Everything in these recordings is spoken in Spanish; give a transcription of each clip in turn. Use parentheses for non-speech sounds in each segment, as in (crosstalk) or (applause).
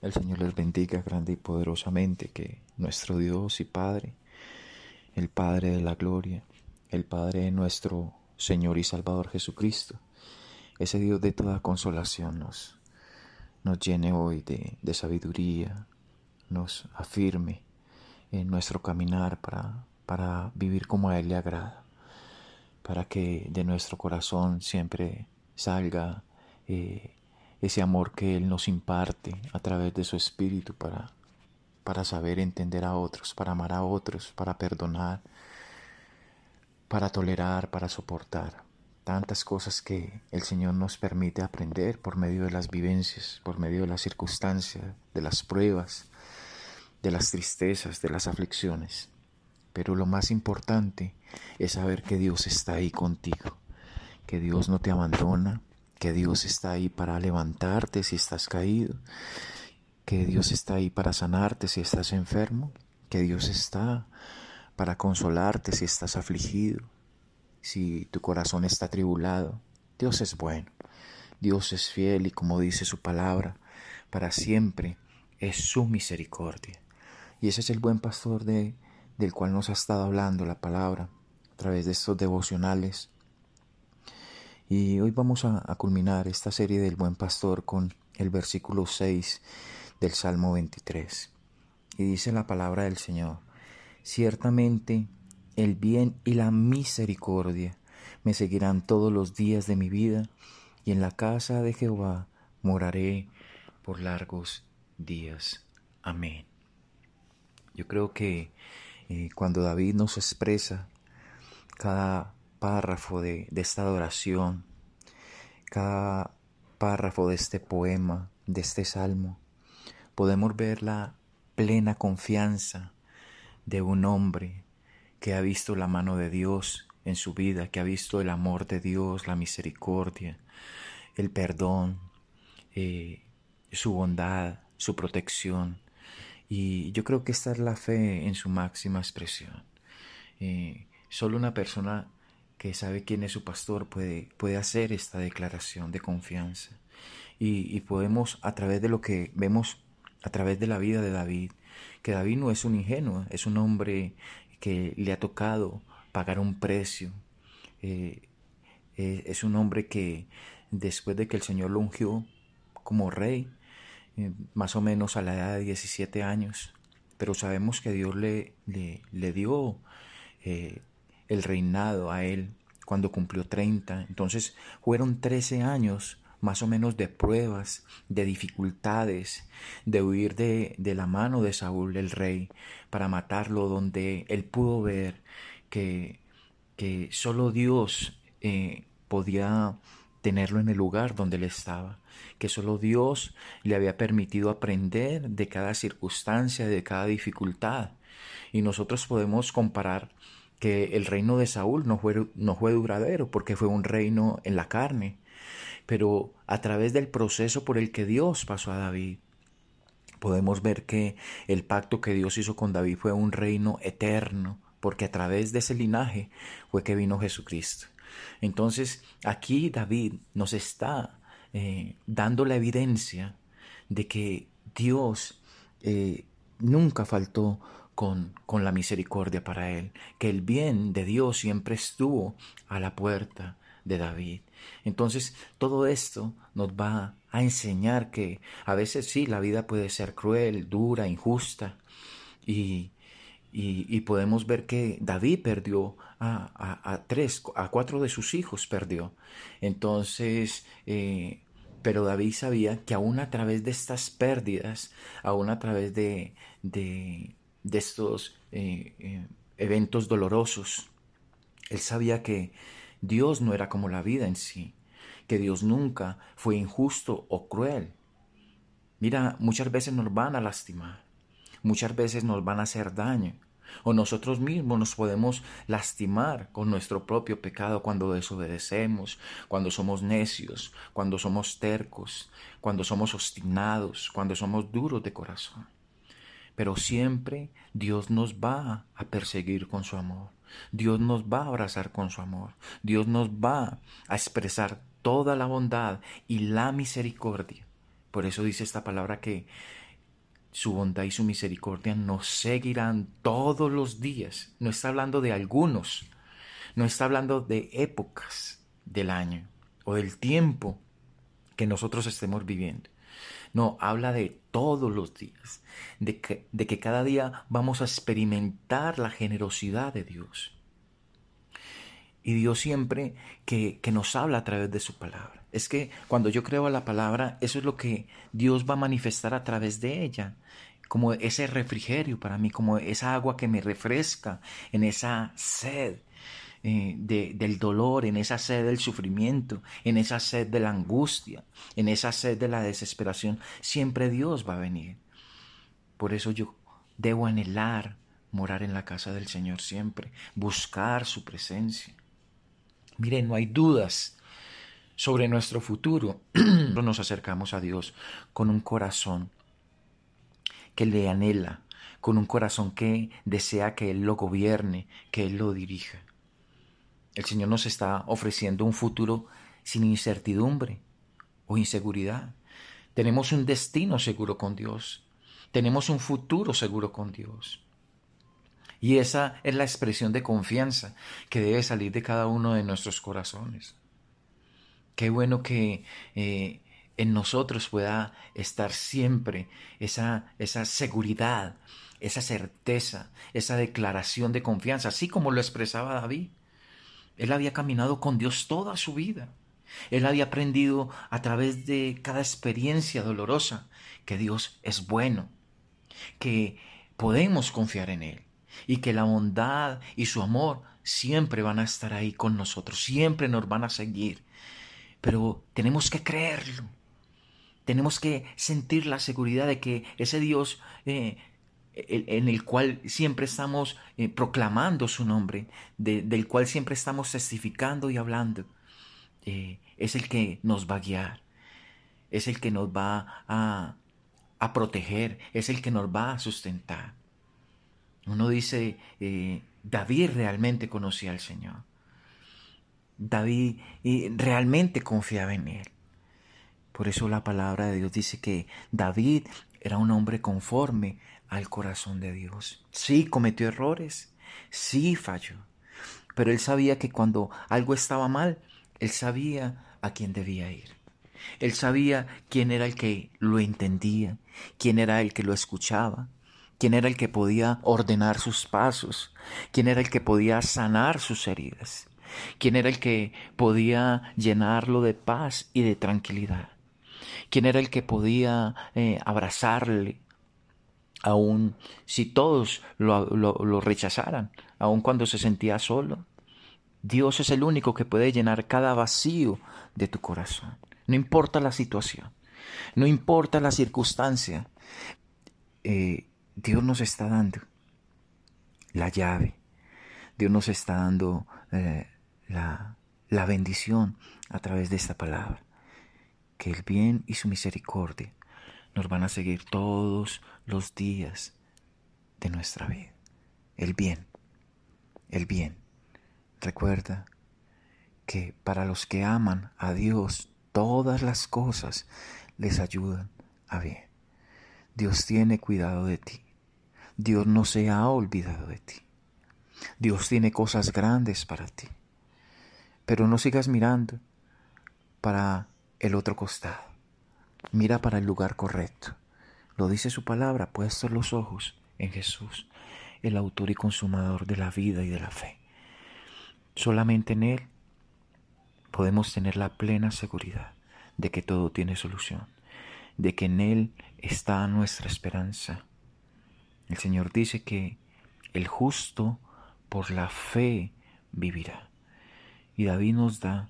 El Señor les bendiga grande y poderosamente, que nuestro Dios y Padre, el Padre de la gloria, el Padre de nuestro Señor y Salvador Jesucristo, ese Dios de toda consolación nos, nos llene hoy de, de sabiduría, nos afirme en nuestro caminar para, para vivir como a Él le agrada, para que de nuestro corazón siempre salga eh, ese amor que Él nos imparte a través de su Espíritu para, para saber entender a otros, para amar a otros, para perdonar, para tolerar, para soportar. Tantas cosas que el Señor nos permite aprender por medio de las vivencias, por medio de las circunstancias, de las pruebas, de las tristezas, de las aflicciones. Pero lo más importante es saber que Dios está ahí contigo, que Dios no te abandona, que Dios está ahí para levantarte si estás caído, que Dios está ahí para sanarte si estás enfermo, que Dios está para consolarte si estás afligido, si tu corazón está tribulado. Dios es bueno, Dios es fiel y como dice su palabra, para siempre es su misericordia. Y ese es el buen pastor de, del cual nos ha estado hablando la palabra a través de estos devocionales y hoy vamos a, culminar esta serie del Buen Pastor con el versículo 6 del Salmo 23. Y dice la palabra del Señor, ciertamente el bien y la misericordia me seguirán todos los días de mi vida, y en la casa de Jehová moraré por largos días. Amén. Yo creo que eh, cuando David nos expresa cada párrafo de, esta adoración, cada párrafo de este poema, de este salmo, podemos ver la plena confianza de un hombre que ha visto la mano de Dios en su vida, que ha visto el amor de Dios, la misericordia, el perdón, eh, su bondad, su protección. Y yo creo que esta es la fe en su máxima expresión. Eh, solo una persona que sabe quién es su pastor puede, puede hacer esta declaración de confianza. Y, podemos, a través de lo que vemos, a través de la vida de David, que David no es un ingenuo, es un hombre que le ha tocado pagar un precio. Eh, eh, es un hombre que después de que el Señor lo ungió como rey, eh, más o menos a la edad de 17 años, pero sabemos que Dios le, le, le dio el reinado a él cuando cumplió 30. Entonces fueron 13 años más o menos de pruebas, de dificultades, de huir de, de, la mano de Saúl el rey para matarlo, donde él pudo ver que, que solo Dios eh, podía tenerlo en el lugar donde él estaba, que solo Dios le había permitido aprender de cada circunstancia, de cada dificultad. Y nosotros podemos comparar que el reino de Saúl no fue, no fue duradero porque fue un reino en la carne, pero a través del proceso por el que Dios pasó a David, podemos ver que el pacto que Dios hizo con David fue un reino eterno, porque a través de ese linaje fue que vino Jesucristo. Entonces aquí David nos está eh, dando la evidencia de que Dios eh, nunca faltó con, la misericordia para él, que el bien de Dios siempre estuvo a la puerta de David. Entonces, todo esto nos va a enseñar que a veces sí, la vida puede ser cruel, dura, injusta, y, y, podemos ver que David perdió a, tres, a cuatro de sus hijos perdió. Entonces, eh, pero David sabía que aún a través de estas pérdidas, aún a través de, de, de estos eh, eh, eventos dolorosos. Él sabía que Dios no era como la vida en sí, que Dios nunca fue injusto o cruel. Mira, muchas veces nos van a lastimar, muchas veces nos van a hacer daño, o nosotros mismos nos podemos lastimar con nuestro propio pecado cuando desobedecemos, cuando somos necios, cuando somos tercos, cuando somos obstinados, cuando somos duros de corazón pero siempre Dios nos va a perseguir con su amor. Dios nos va a abrazar con su amor. Dios nos va a expresar toda la bondad y la misericordia. Por eso dice esta palabra que, su bondad y su misericordia nos seguirán todos los días. No está hablando de algunos, no está hablando de épocas del año o del tiempo que nosotros estemos viviendo. No, habla de todos los días, de que, de que cada día vamos a experimentar la generosidad de Dios. Y Dios siempre que, que, nos habla a través de su palabra. Es que cuando yo creo a la palabra, eso es lo que Dios va a manifestar a través de ella. Como ese refrigerio para mí, como esa agua que me refresca en esa sed eh, del dolor, en esa sed del sufrimiento, en esa sed de la angustia, en esa sed de la desesperación, siempre Dios va a venir. Por eso yo debo anhelar morar en la casa del Señor siempre, buscar su presencia. Miren, no hay dudas sobre nuestro futuro. (clears throat) Nos acercamos a Dios con un corazón que le anhela, con un corazón que desea que Él lo gobierne, que Él lo dirija. El Señor nos está ofreciendo un futuro sin incertidumbre o inseguridad. Tenemos un destino seguro con Dios. Tenemos un futuro seguro con Dios. Y esa es la expresión de confianza que debe salir de cada uno de nuestros corazones. Qué bueno que eh, en nosotros pueda estar siempre esa, esa seguridad, esa certeza, esa declaración de confianza, así como lo expresaba David. Él había caminado con Dios toda su vida. Él había aprendido a través de cada experiencia dolorosa que Dios es bueno, que podemos confiar en Él y que la bondad y su amor siempre van a estar ahí con nosotros, siempre nos van a seguir. Pero tenemos que creerlo. Tenemos que sentir la seguridad de que ese Dios eh, en el cual siempre estamos eh, proclamando su nombre, del cual siempre estamos testificando y hablando, eh, es el que nos va a guiar, es el que nos va a, a proteger, es el que nos va a sustentar. Uno dice, eh, David realmente conocía al Señor. David realmente confiaba en Él. Por eso la palabra de Dios dice que David era un hombre conforme al corazón de Dios. Sí, cometió errores, sí falló, pero él sabía que cuando algo estaba mal, él sabía a quién debía ir. Él sabía quién era el que lo entendía, quién era el que lo escuchaba, quién era el que podía ordenar sus pasos, quién era el que podía sanar sus heridas, quién era el que podía llenarlo de paz y de tranquilidad, quién era el que podía eh, abrazarle, aun si todos lo, rechazaran, aun cuando se sentía solo. Dios es el único que puede llenar cada vacío de tu corazón. No importa la situación, no importa la circunstancia, eh, Dios nos está dando la llave, Dios nos está dando eh, la, la bendición a través de esta palabra, que el bien y su misericordia nos van a seguir todos los días de nuestra vida. El bien, el bien. Recuerda que para los que aman a Dios, todas las cosas les ayudan a bien. Dios tiene cuidado de ti. Dios no se ha olvidado de ti. Dios tiene cosas grandes para ti. Pero no sigas mirando para el otro costado. Mira para el lugar correcto. Lo dice su palabra, puestos los ojos en Jesús, el autor y consumador de la vida y de la fe. Solamente en Él podemos tener la plena seguridad de que todo tiene solución, de que en Él está nuestra esperanza. El Señor dice que el justo por la fe vivirá. Y David nos da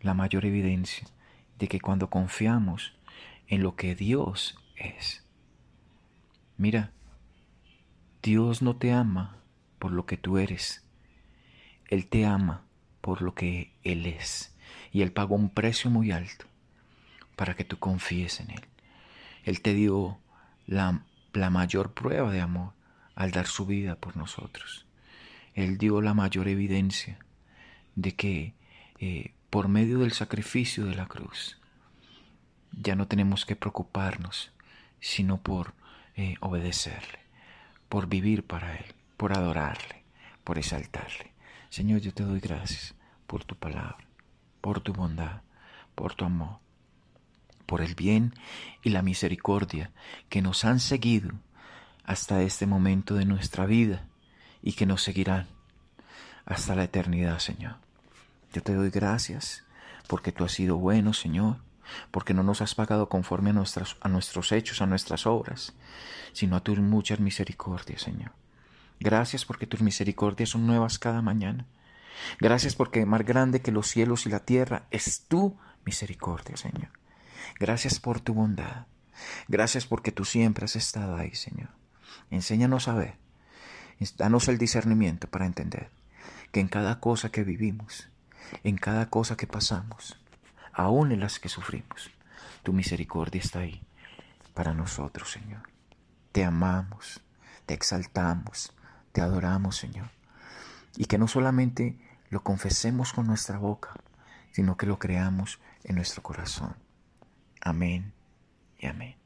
la mayor evidencia de que cuando confiamos en lo que Dios es. Mira, Dios no te ama por lo que tú eres, Él te ama por lo que Él es. Y Él pagó un precio muy alto para que tú confíes en Él. Él te dio la, la mayor prueba de amor al dar su vida por nosotros. Él dio la mayor evidencia de que eh, por medio del sacrificio de la cruz, ya no tenemos que preocuparnos, sino por eh, obedecerle, por vivir para Él, por adorarle, por exaltarle. Señor, yo te doy gracias por tu palabra, por tu bondad, por tu amor, por el bien y la misericordia que nos han seguido hasta este momento de nuestra vida y que nos seguirán hasta la eternidad, Señor. Yo te doy gracias porque tú has sido bueno, Señor, porque no nos has pagado conforme a, a nuestros hechos, a nuestras obras, sino a tus muchas misericordias, Señor. Gracias porque tus misericordias son nuevas cada mañana. Gracias porque más grande que los cielos y la tierra es tu misericordia, Señor. Gracias por tu bondad. Gracias porque tú siempre has estado ahí, Señor. Enséñanos a ver. Danos el discernimiento para entender que en cada cosa que vivimos, en cada cosa que pasamos, aún en las que sufrimos, tu misericordia está ahí para nosotros, Señor. Te amamos, te exaltamos, te adoramos, Señor. Y que no solamente lo confesemos con nuestra boca, sino que lo creamos en nuestro corazón. Amén y amén.